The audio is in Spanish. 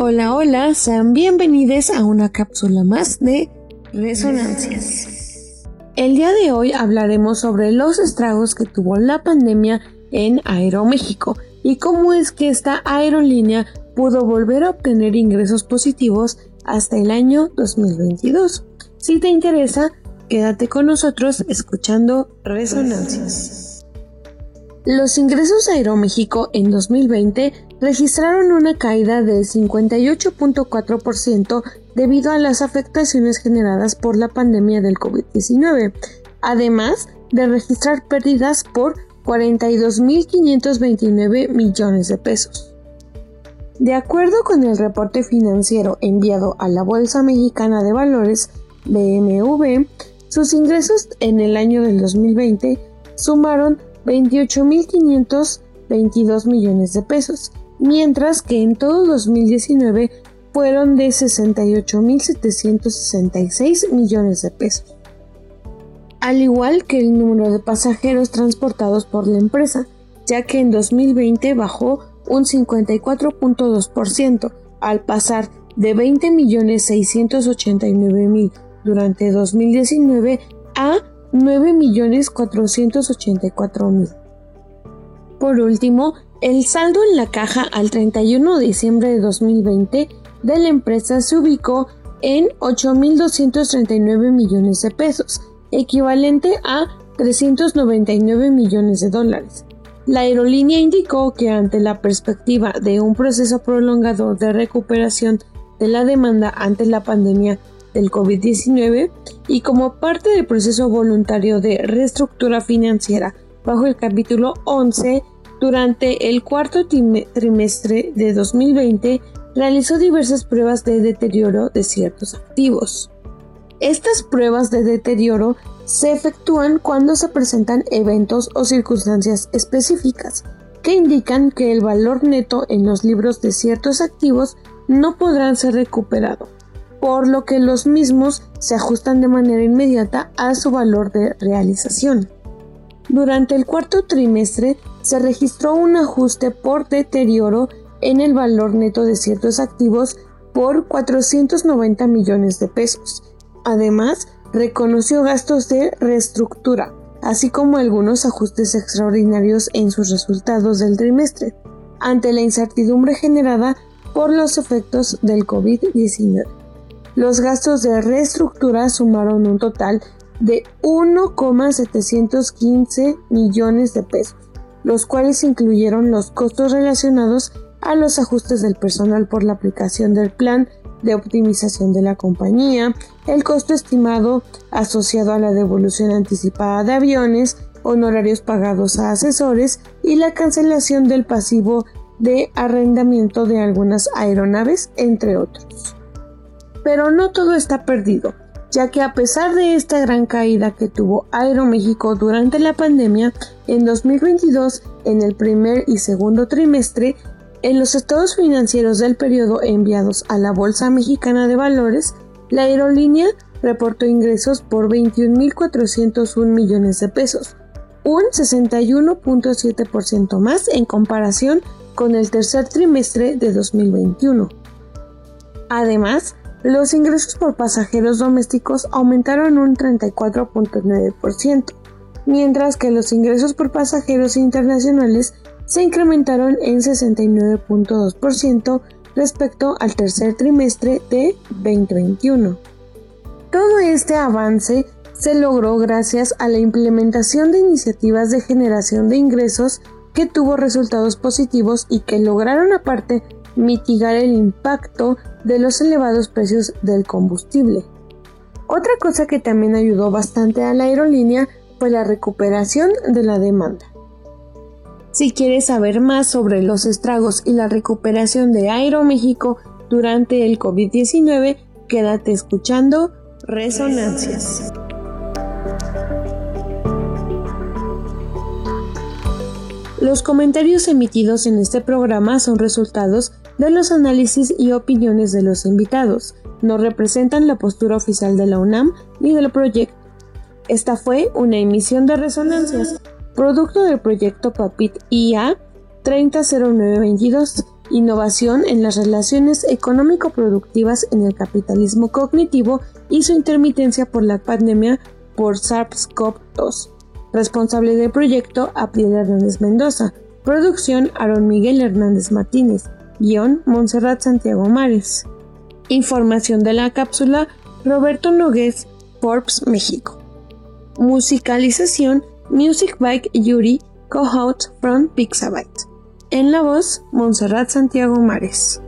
Hola, hola, sean bienvenidos a una cápsula más de Resonancias. El día de hoy hablaremos sobre los estragos que tuvo la pandemia en Aeroméxico y cómo es que esta aerolínea pudo volver a obtener ingresos positivos hasta el año 2022. Si te interesa, quédate con nosotros escuchando Resonancias. Los ingresos de Aeroméxico en 2020 registraron una caída del 58.4% debido a las afectaciones generadas por la pandemia del COVID-19, además de registrar pérdidas por 42.529 millones de pesos. De acuerdo con el reporte financiero enviado a la Bolsa Mexicana de Valores, BMV, sus ingresos en el año del 2020 sumaron 28.522 millones de pesos, mientras que en todo 2019 fueron de 68.766 millones de pesos. Al igual que el número de pasajeros transportados por la empresa, ya que en 2020 bajó un 54.2% al pasar de 20.689.000 durante 2019 a 9.484.000. Por último, el saldo en la caja al 31 de diciembre de 2020 de la empresa se ubicó en 8.239 millones de pesos, equivalente a 399 millones de dólares. La aerolínea indicó que ante la perspectiva de un proceso prolongado de recuperación de la demanda ante la pandemia del COVID-19 y como parte del proceso voluntario de reestructura financiera bajo el capítulo 11 durante el cuarto trimestre de 2020 realizó diversas pruebas de deterioro de ciertos activos. Estas pruebas de deterioro se efectúan cuando se presentan eventos o circunstancias específicas que indican que el valor neto en los libros de ciertos activos no podrán ser recuperados, por lo que los mismos se ajustan de manera inmediata a su valor de realización. Durante el cuarto trimestre se registró un ajuste por deterioro en el valor neto de ciertos activos por 490 millones de pesos. Además, reconoció gastos de reestructura, así como algunos ajustes extraordinarios en sus resultados del trimestre, ante la incertidumbre generada por los efectos del COVID-19. Los gastos de reestructura sumaron un total de 1,715 millones de pesos, los cuales incluyeron los costos relacionados a los ajustes del personal por la aplicación del plan de optimización de la compañía, el costo estimado asociado a la devolución anticipada de aviones, honorarios pagados a asesores y la cancelación del pasivo de arrendamiento de algunas aeronaves, entre otros. Pero no todo está perdido ya que a pesar de esta gran caída que tuvo Aeroméxico durante la pandemia, en 2022, en el primer y segundo trimestre, en los estados financieros del periodo enviados a la Bolsa Mexicana de Valores, la aerolínea reportó ingresos por 21.401 millones de pesos, un 61.7% más en comparación con el tercer trimestre de 2021. Además, los ingresos por pasajeros domésticos aumentaron un 34.9%, mientras que los ingresos por pasajeros internacionales se incrementaron en 69.2% respecto al tercer trimestre de 2021. Todo este avance se logró gracias a la implementación de iniciativas de generación de ingresos que tuvo resultados positivos y que lograron aparte mitigar el impacto de los elevados precios del combustible. Otra cosa que también ayudó bastante a la aerolínea fue la recuperación de la demanda. Si quieres saber más sobre los estragos y la recuperación de Aeroméxico durante el COVID-19, quédate escuchando Resonancias. Los comentarios emitidos en este programa son resultados de los análisis y opiniones de los invitados. No representan la postura oficial de la UNAM ni del proyecto. Esta fue una emisión de Resonancias, producto del proyecto PAPIT IA 300922 innovación en las relaciones económico-productivas en el capitalismo cognitivo y su intermitencia por la pandemia por SARS-CoV-2. Responsable del proyecto, Apriel Hernández Mendoza. Producción, Aaron Miguel Hernández Martínez. Guión, Montserrat Santiago Mares. Información de la cápsula, Roberto Nogués, Forbes, México. Musicalización, Music Bike Yuri, co-host from Pixabyte. En la voz, Montserrat Santiago Mares.